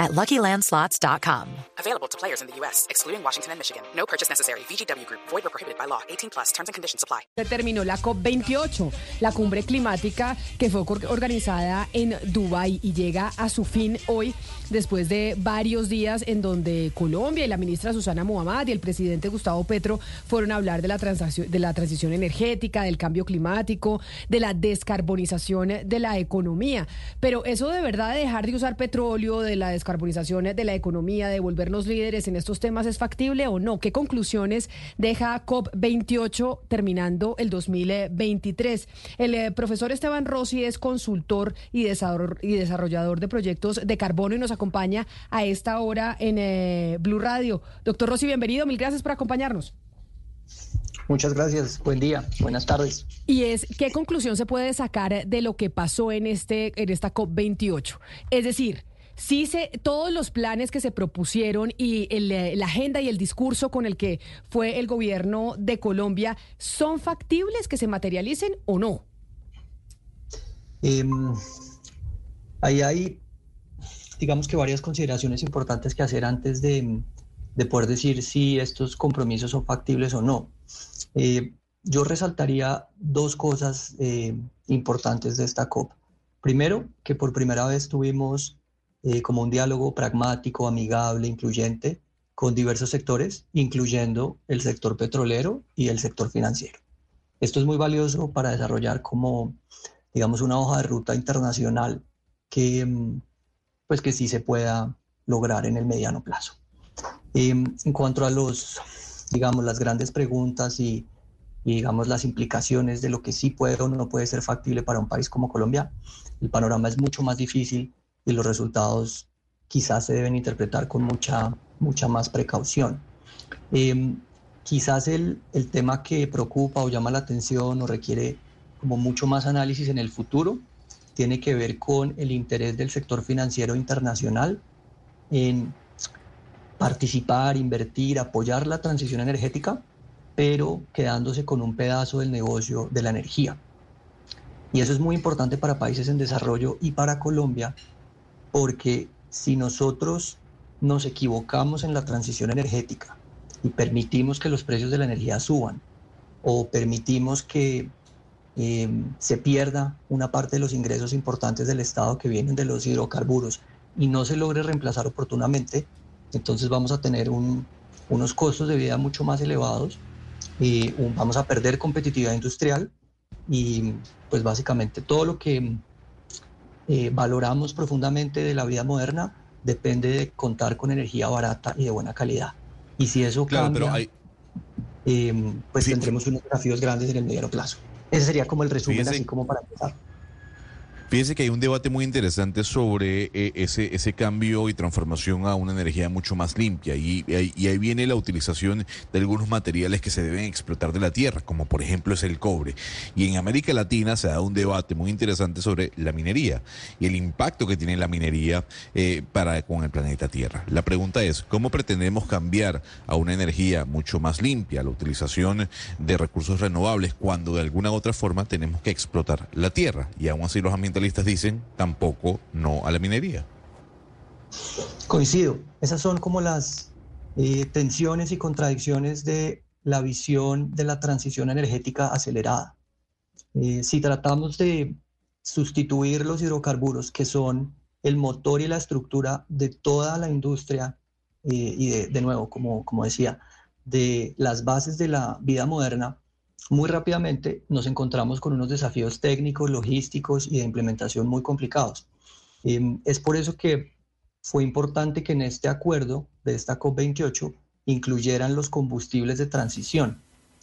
at LuckyLandSlots.com. Available to players in the U.S., excluding Washington and Michigan. No purchase necessary. VGW Group. Void or prohibited by law. 18 plus. Terms and conditions apply. Se terminó la COP28, la cumbre climática que fue organizada en Dubái y llega a su fin hoy después de varios días en donde Colombia y la ministra Susana Muhammad y el presidente Gustavo Petro fueron a hablar de la, transacción, de la transición energética, del cambio climático, de la descarbonización de la economía. Pero eso de verdad de dejar de usar petróleo, de la descarbonización de la economía, de volvernos líderes en estos temas, ¿es factible o no? ¿Qué conclusiones deja COP28 terminando el 2023? El eh, profesor Esteban Rossi es consultor y, desarro- y desarrollador de proyectos de carbono y nos acompaña a esta hora en eh, Blue Radio. Doctor Rossi, bienvenido. Mil gracias por acompañarnos. Muchas gracias. Buen día. Buenas tardes. Y es, ¿qué conclusión se puede sacar de lo que pasó en, este, en esta COP28? Es decir, sí se, todos los planes que se propusieron y el, eh, la agenda y el discurso con el que fue el gobierno de Colombia, ¿son factibles que se materialicen o no? Em, ahí hay, digamos que varias consideraciones importantes que hacer antes de, de poder decir si estos compromisos son factibles o no. Eh, yo resaltaría dos cosas eh, importantes de esta COP. Primero, que por primera vez tuvimos eh, como un diálogo pragmático, amigable, incluyente con diversos sectores, incluyendo el sector petrolero y el sector financiero. Esto es muy valioso para desarrollar como, digamos, una hoja de ruta internacional que, mm, pues, que sí se pueda lograr en el mediano plazo. Em, en cuanto a los, digamos, las grandes preguntas y, y, digamos, las implicaciones de lo que sí puede o no puede ser factible para un país como Colombia, el panorama es mucho más difícil y los resultados quizás se deben interpretar con mucha, mucha más precaución. Em, quizás el, el tema que preocupa o llama la atención o requiere como mucho más análisis en el futuro tiene que ver con el interés del sector financiero internacional en participar, invertir, apoyar la transición energética, pero quedándose con un pedazo del negocio de la energía. Y eso es muy importante para países en desarrollo y para Colombia, porque si nosotros nos equivocamos en la transición energética y permitimos que los precios de la energía suban o permitimos que eh, se pierda una parte de los ingresos importantes del Estado que vienen de los hidrocarburos y no se logre reemplazar oportunamente, entonces vamos a tener un- unos costos de vida mucho más elevados y un- vamos a perder competitividad industrial y pues básicamente todo lo que eh, valoramos profundamente de la vida moderna depende de contar con energía barata y de buena calidad. Y si eso Claro, cambia, pero hay, eh, pues Sí. tendremos unos desafíos grandes en el mediano plazo. Ese sería como el resumen, Fíjese- así como para empezar. Fíjese que hay un debate muy interesante sobre eh, ese, ese cambio y transformación a una energía mucho más limpia y, ahí- viene la utilización de algunos materiales que se deben explotar de la tierra, como por ejemplo es el cobre. Y en América Latina se da un debate muy interesante sobre la minería y el impacto que tiene la minería eh, para con el planeta Tierra. La pregunta es, ¿cómo pretendemos cambiar a una energía mucho más limpia, la utilización de recursos renovables, cuando de alguna otra forma tenemos que explotar la tierra? Y aún así los ambientalistas dicen tampoco no a la minería. Coincido. Esas son como las eh, tensiones y contradicciones de la visión de la transición energética acelerada. Eh, si tratamos de sustituir los hidrocarburos, que son el motor y la estructura de toda la industria, eh, y de, de nuevo, como, como decía, de las bases de la vida moderna, muy rápidamente nos encontramos con unos desafíos técnicos, logísticos y de implementación muy complicados. Eh, es por eso que fue importante que en este acuerdo de esta COP28 incluyeran los combustibles de transición,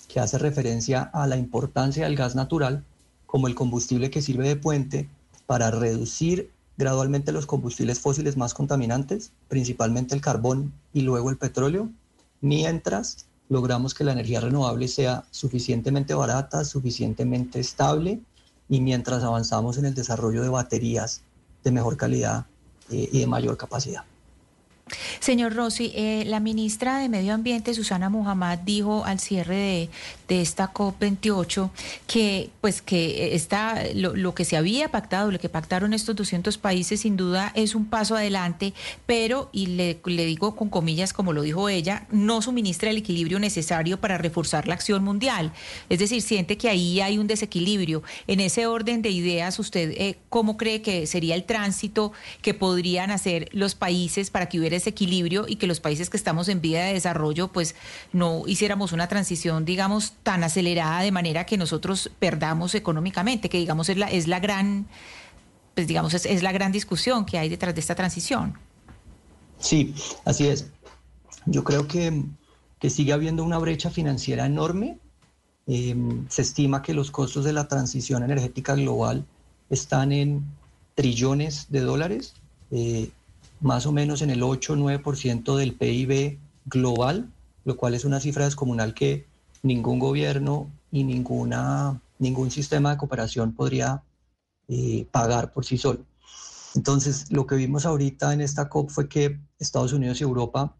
que hace referencia a la importancia del gas natural como el combustible que sirve de puente para reducir gradualmente los combustibles fósiles más contaminantes, principalmente el carbón y luego el petróleo, mientras logramos que la energía renovable sea suficientemente barata, suficientemente estable y mientras avanzamos en el desarrollo de baterías de mejor calidad eh, y de mayor capacidad. Señor Rossi, eh, la ministra de Medio Ambiente, Susana Muhammad, dijo al cierre de, de esta COP28 que, pues, que está, lo, que se había pactado, lo que pactaron estos 200 países, sin duda es un paso adelante, pero, y le, le digo con comillas, como lo dijo ella, no suministra el equilibrio necesario para reforzar la acción mundial. Es decir, siente que ahí hay un desequilibrio. En ese orden de ideas, ¿usted eh, cómo cree que sería el tránsito que podrían hacer los países para que hubiera ese equilibrio y que los países que estamos en vía de desarrollo, pues no hiciéramos una transición, digamos, tan acelerada de manera que nosotros perdamos económicamente, que digamos es la, es la gran, pues digamos, es, la gran discusión que hay detrás de esta transición. Sí, así es. Yo creo que, que sigue habiendo una brecha financiera enorme. Em, se estima que los costos de la transición energética global están en trillones de dólares, eh, más o menos en el 8-9% del PIB global, lo cual es una cifra descomunal que ningún gobierno y ninguna, ningún sistema de cooperación podría eh, pagar por sí solo. Entonces, lo que vimos ahorita en esta COP fue que Estados Unidos y Europa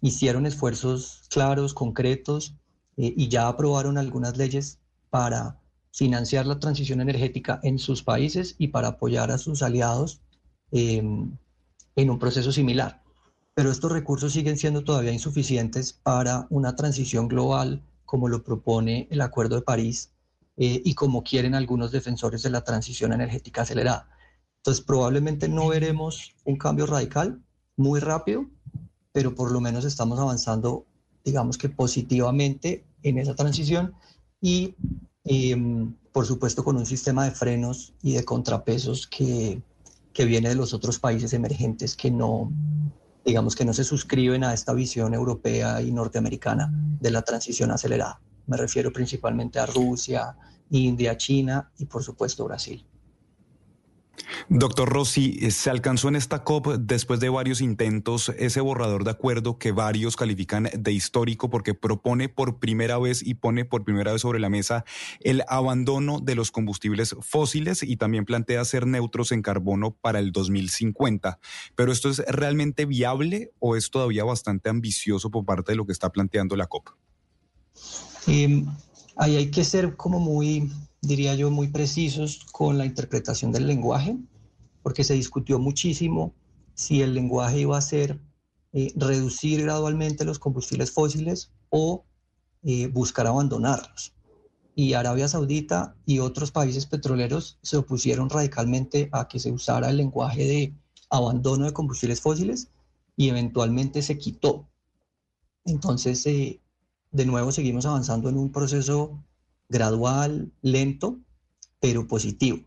hicieron esfuerzos claros, concretos, eh, y ya aprobaron algunas leyes para financiar la transición energética en sus países y para apoyar a sus aliados em, en un proceso similar. Pero estos recursos siguen siendo todavía insuficientes para una transición global como lo propone el Acuerdo de París eh, y como quieren algunos defensores de la transición energética acelerada. Entonces probablemente no veremos un cambio radical muy rápido, pero por lo menos estamos avanzando, digamos que positivamente en esa transición y em, por supuesto con un sistema de frenos y de contrapesos que, que viene de los otros países emergentes que no, digamos que no se suscriben a esta visión europea y norteamericana de la transición acelerada. Me refiero principalmente a Rusia, India, China y por supuesto Brasil. Doctor Rossi, eh, se alcanzó en esta COP después de varios intentos ese borrador de acuerdo que varios califican de histórico porque propone por primera vez y pone por primera vez sobre la mesa el abandono de los combustibles fósiles y también plantea ser neutros en carbono para el 2050. Pero esto es realmente viable o es todavía bastante ambicioso por parte de lo que está planteando la COP? Em, ahí hay que ser como muy diría yo, muy precisos con la interpretación del lenguaje, porque se discutió muchísimo si el lenguaje iba a ser eh, reducir gradualmente los combustibles fósiles o eh, buscar abandonarlos. Y Arabia Saudita y otros países petroleros se opusieron radicalmente a que se usara el lenguaje de abandono de combustibles fósiles y eventualmente se quitó. Entonces, eh, de nuevo seguimos avanzando en un proceso gradual, lento, pero positivo.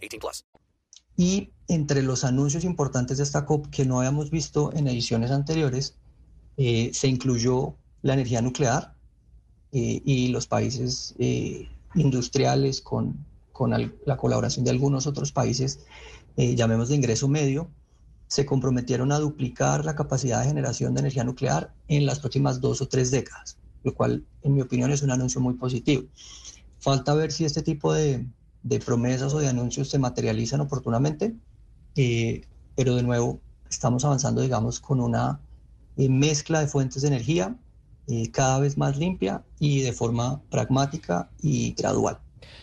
18 plus. Y entre los anuncios importantes de esta COP que no habíamos visto en ediciones anteriores, eh, se incluyó la energía nuclear eh, y los países eh, industriales con, con la colaboración de algunos otros países, eh, llamemos de ingreso medio, se comprometieron a duplicar la capacidad de generación de energía nuclear en las próximas dos o tres décadas, lo cual, en mi opinión, es un anuncio muy positivo. Falta ver si este tipo de, promesas o de anuncios se materializan oportunamente, eh, pero de nuevo estamos avanzando, digamos, con una eh, mezcla de fuentes de energía eh, cada vez más limpia y de forma pragmática y gradual.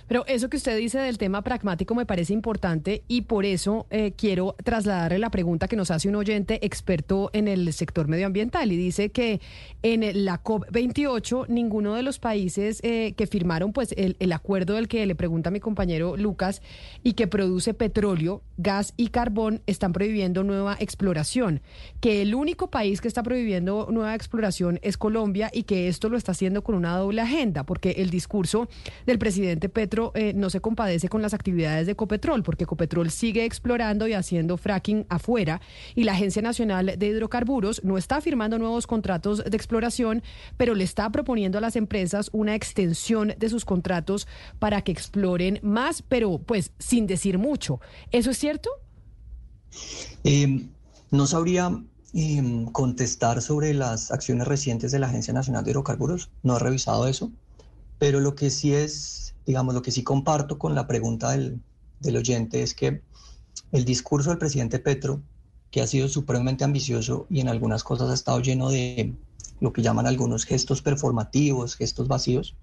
Pero eso que usted dice del tema pragmático me parece importante y por eso eh, quiero trasladarle la pregunta que nos hace un oyente experto en el sector medioambiental y dice que en la COP28 ninguno de los países eh, que firmaron pues el, el acuerdo del que le pregunta mi compañero Lucas y que produce petróleo, gas y carbón están prohibiendo nueva exploración, que el único país que está prohibiendo nueva exploración es Colombia y que esto lo está haciendo con una doble agenda, porque el discurso del Petro eh, no se compadece con las actividades de Copetrol, porque Copetrol sigue explorando y haciendo fracking afuera y la Agencia Nacional de Hidrocarburos no está firmando nuevos contratos de exploración, pero le está proponiendo a las empresas una extensión de sus contratos para que exploren más, pero pues sin decir mucho. ¿Eso es cierto? Eh, no sabría eh, contestar sobre las acciones recientes de la Agencia Nacional de Hidrocarburos, no he revisado eso, pero lo que sí es, digamos, lo que sí comparto con la pregunta del, del oyente es que el discurso del presidente Petro, que ha sido supremamente ambicioso y en algunas cosas ha estado lleno de lo que llaman algunos gestos performativos, gestos vacíos,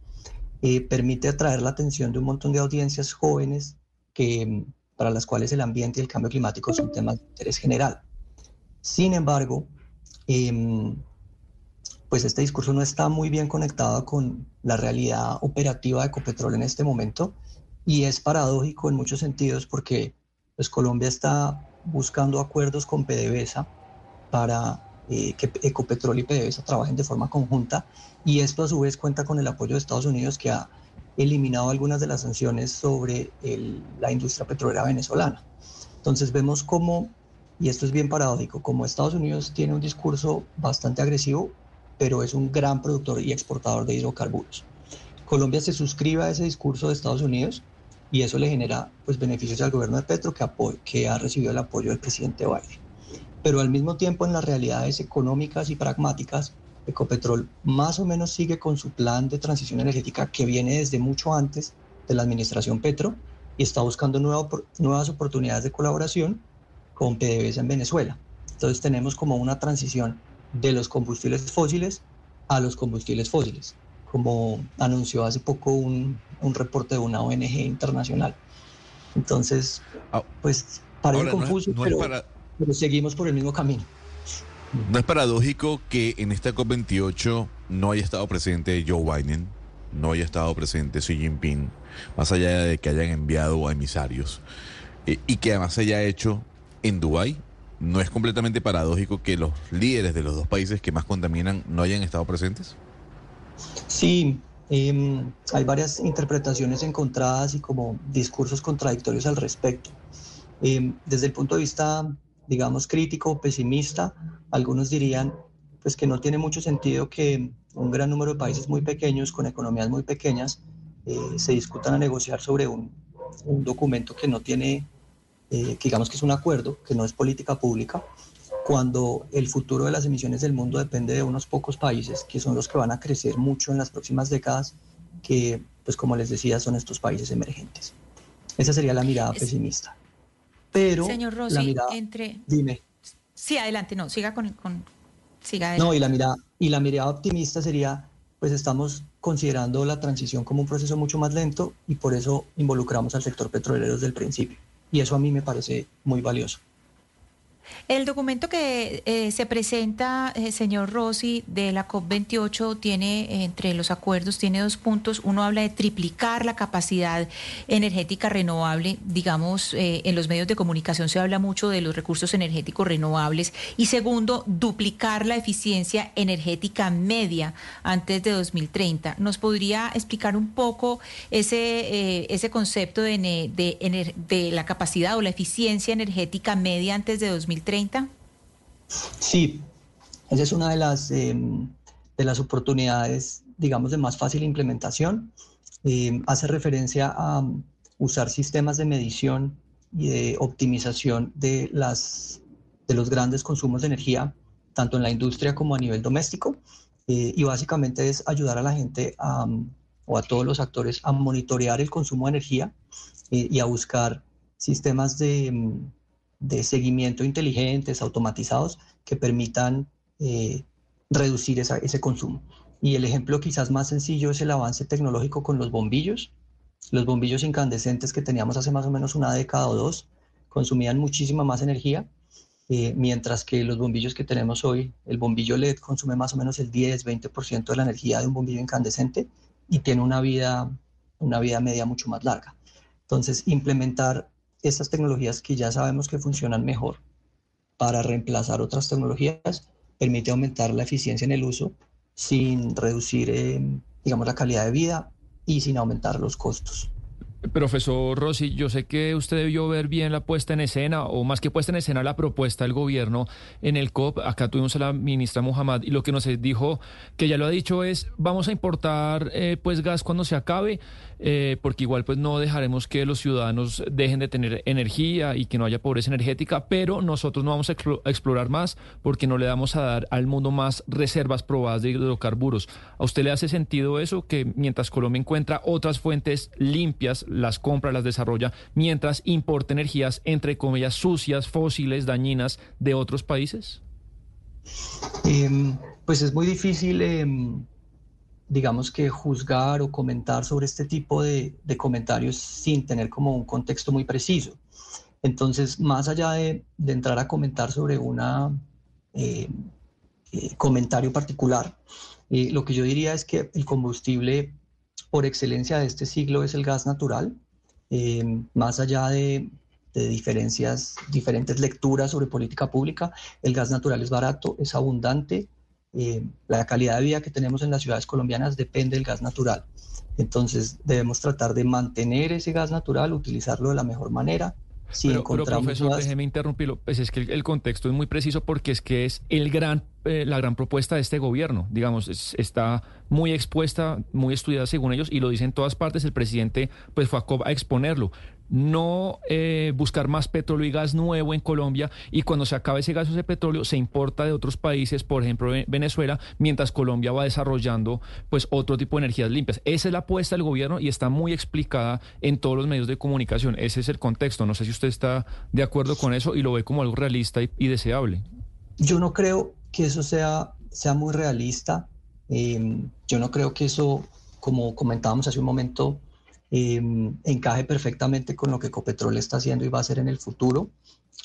eh, permite atraer la atención de un montón de audiencias jóvenes que, para las cuales el ambiente y el cambio climático son temas de interés general. Sin embargo, eh, pues este discurso no está muy bien conectado con la realidad operativa de Ecopetrol en este momento y es paradójico en muchos sentidos porque pues, Colombia está buscando acuerdos con PDVSA para eh, que Ecopetrol y PDVSA trabajen de forma conjunta y esto a su vez cuenta con el apoyo de Estados Unidos que ha eliminado algunas de las sanciones sobre el, la industria petrolera venezolana. Entonces vemos cómo, y esto es bien paradójico, como Estados Unidos tiene un discurso bastante agresivo, pero es un gran productor y exportador de hidrocarburos. Colombia se suscribe a ese discurso de Estados Unidos y eso le genera pues, beneficios al gobierno de Petro que, que ha recibido el apoyo del presidente Biden. Pero al mismo tiempo en las realidades económicas y pragmáticas, Ecopetrol más o menos sigue con su plan de transición energética que viene desde mucho antes de la administración Petro y está buscando nuevas oportunidades de colaboración con PDVSA en Venezuela. Entonces tenemos como una transición de los combustibles fósiles a los combustibles fósiles, como anunció hace poco un, un reporte de una ONG internacional. Entonces, ah, pues parece confuso, pero, pero seguimos por el mismo camino. ¿No es paradójico que en esta COP28 no haya estado presente Joe Biden, no haya estado presente Xi Jinping, más allá de que hayan enviado a emisarios, eh, y que además se haya hecho en Dubái? ¿No es completamente paradójico que los líderes de los dos países que más contaminan no hayan estado presentes? Sí, eh, hay varias interpretaciones encontradas y como discursos contradictorios al respecto. Eh, desde el punto de vista digamos, crítico o pesimista, algunos dirían pues que no tiene mucho sentido que un gran número de países muy pequeños, con economías muy pequeñas, eh, se discutan a negociar sobre un, un documento que no tiene, eh, digamos que es un acuerdo, que no es política pública, cuando el futuro de las emisiones del mundo depende de unos pocos países, que son los que van a crecer mucho en las próximas décadas, que, pues como les decía, son estos países emergentes. Esa sería la mirada pesimista. Pero Señor Rossi, la mirada, entre... Dime. Sí, adelante, no, siga con... con siga no, y la, mirada, y la mirada optimista sería, pues estamos considerando la transición como un proceso mucho más lento y por eso involucramos al sector petrolero desde el principio. Y eso a mí me parece muy valioso. El documento que eh, se presenta, eh, señor Rossi, de la COP28 tiene, eh, entre los acuerdos, tiene dos puntos. Uno habla de triplicar la capacidad energética renovable. Digamos, en los medios de comunicación se habla mucho de los recursos energéticos renovables. Y segundo, duplicar la eficiencia energética media antes de 2030. ¿Nos podría explicar un poco ese, ese concepto de, de la capacidad o la eficiencia energética media antes de 2030? Sí, esa es una de las, eh, de las oportunidades, digamos, de más fácil implementación. Eh, hace referencia a usar sistemas de medición y de optimización de, las, de los grandes consumos de energía, tanto en la industria como a nivel doméstico. Eh, y básicamente es ayudar a la gente a, o a todos los actores a monitorear el consumo de energía y a buscar sistemas de, um, de seguimiento inteligentes, automatizados, que permitan eh, reducir ese consumo. Y el ejemplo quizás más sencillo es el avance tecnológico con los bombillos. Los bombillos incandescentes que teníamos hace más o menos una década o dos consumían muchísima más energía, eh, mientras que los bombillos que tenemos hoy, el bombillo LED consume más o menos el 10-20% de la energía de un bombillo incandescente y tiene una vida, una vida media mucho más larga. Entonces, implementar estas tecnologías que ya sabemos que funcionan mejor para reemplazar otras tecnologías permite aumentar la eficiencia en el uso sin reducir, eh, digamos, la calidad de vida y sin aumentar los costos. Profesor Rossi, yo sé que usted debió ver bien la puesta en escena, o más que puesta en escena, la propuesta del gobierno en el COP. Acá tuvimos a la ministra Muhammad y lo que nos dijo, que ya lo ha dicho, es vamos a importar eh, pues gas cuando se acabe, eh, porque igual pues no dejaremos que los ciudadanos dejen de tener energía y que no haya pobreza energética, pero nosotros no vamos a explorar más porque no le damos a dar al mundo más reservas probadas de hidrocarburos. ¿A usted le hace sentido eso, que mientras Colombia encuentra otras fuentes limpias, las compra, las desarrolla, mientras importa energías, entre comillas, sucias, fósiles, dañinas de otros países? Em, pues es muy difícil, em, digamos que juzgar o comentar sobre este tipo de, comentarios sin tener como un contexto muy preciso. Entonces, más allá de, entrar a comentar sobre un em, eh, comentario particular, eh, lo que yo diría es que el combustible por excelencia de este siglo es el gas natural, eh, más allá de, diferencias, diferentes lecturas sobre política pública, el gas natural es barato, es abundante, eh, la calidad de vida que tenemos en las ciudades colombianas depende del gas natural. Entonces debemos tratar de mantener ese gas natural, utilizarlo de la mejor manera, si pero, profesor, déjeme interrumpirlo, pues es que el, contexto es muy preciso porque es que es el gran, eh, la gran propuesta de este gobierno, digamos, está muy expuesta, muy estudiada según ellos y lo dicen en todas partes, el presidente pues fue a, a exponerlo no eh, buscar más petróleo y gas nuevo en Colombia y cuando se acabe ese gas o ese petróleo se importa de otros países, por ejemplo Venezuela, mientras Colombia va desarrollando pues otro tipo de energías limpias. Esa es la apuesta del gobierno y está muy explicada en todos los medios de comunicación. Ese es el contexto. No sé si usted está de acuerdo con eso y lo ve como algo realista y, deseable. Yo no creo que eso sea, sea muy realista. Em, yo no creo que eso, como comentábamos hace un momento, Em, encaje perfectamente con lo que Ecopetrol está haciendo y va a hacer en el futuro.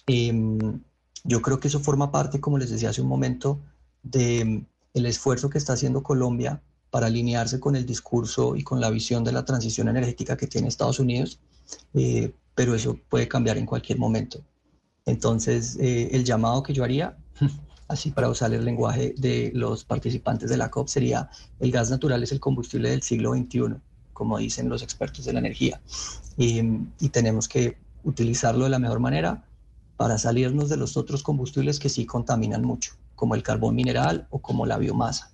Em, yo creo que eso forma parte, como les decía hace un momento, del el esfuerzo que está haciendo Colombia para alinearse con el discurso y con la visión de la transición energética que tiene Estados Unidos, eh, pero eso puede cambiar en cualquier momento. Entonces, eh, el llamado que yo haría, así para usar el lenguaje de los participantes de la COP, sería el gas natural es el combustible del siglo XXI como dicen los expertos de la energía. Y, tenemos que utilizarlo de la mejor manera para salirnos de los otros combustibles que sí contaminan mucho, como el carbón mineral o como la biomasa.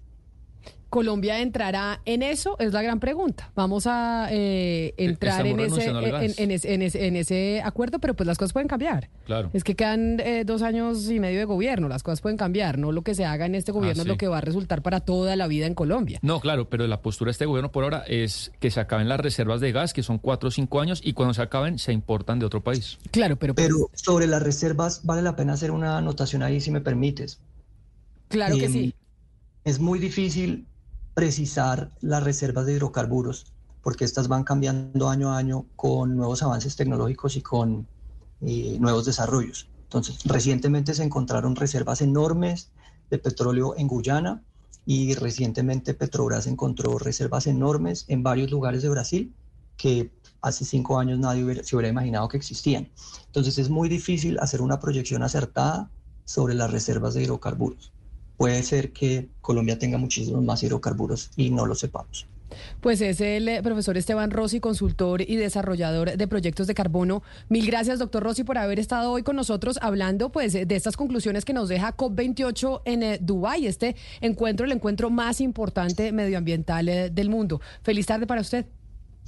Colombia entrará en eso? Es la gran pregunta. Vamos a eh, entrar en ese, en, ese, acuerdo, pero pues las cosas pueden cambiar. Claro. Es que quedan eh, dos años y medio de gobierno, las cosas pueden cambiar. No lo que se haga en este gobierno es lo que va a resultar para toda la vida en Colombia. No, claro, pero la postura de este gobierno por ahora es que se acaben las reservas de gas, que son cuatro o cinco años, y cuando se acaben se importan de otro país. Claro, pero... Pero sobre las reservas vale la pena hacer una anotación ahí, si me permites. Claro que sí. Em, es muy difícil precisar las reservas de hidrocarburos, porque estas van cambiando año a año con nuevos avances tecnológicos y con eh, nuevos desarrollos. Entonces, recientemente se encontraron reservas enormes de petróleo en Guyana y recientemente Petrobras encontró reservas enormes en varios lugares de Brasil que hace cinco años nadie se hubiera imaginado que existían. Entonces es muy difícil hacer una proyección acertada sobre las reservas de hidrocarburos puede ser que Colombia tenga muchísimos más hidrocarburos y no lo sepamos. Pues es el eh, profesor Esteban Rossi, consultor y desarrollador de proyectos de carbono. Mil gracias, doctor Rossi, por haber estado hoy con nosotros hablando pues, de estas conclusiones que nos deja COP28 en eh, Dubái, este encuentro, el encuentro más importante medioambiental eh, del mundo. Feliz tarde para usted.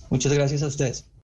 Muchas gracias a ustedes.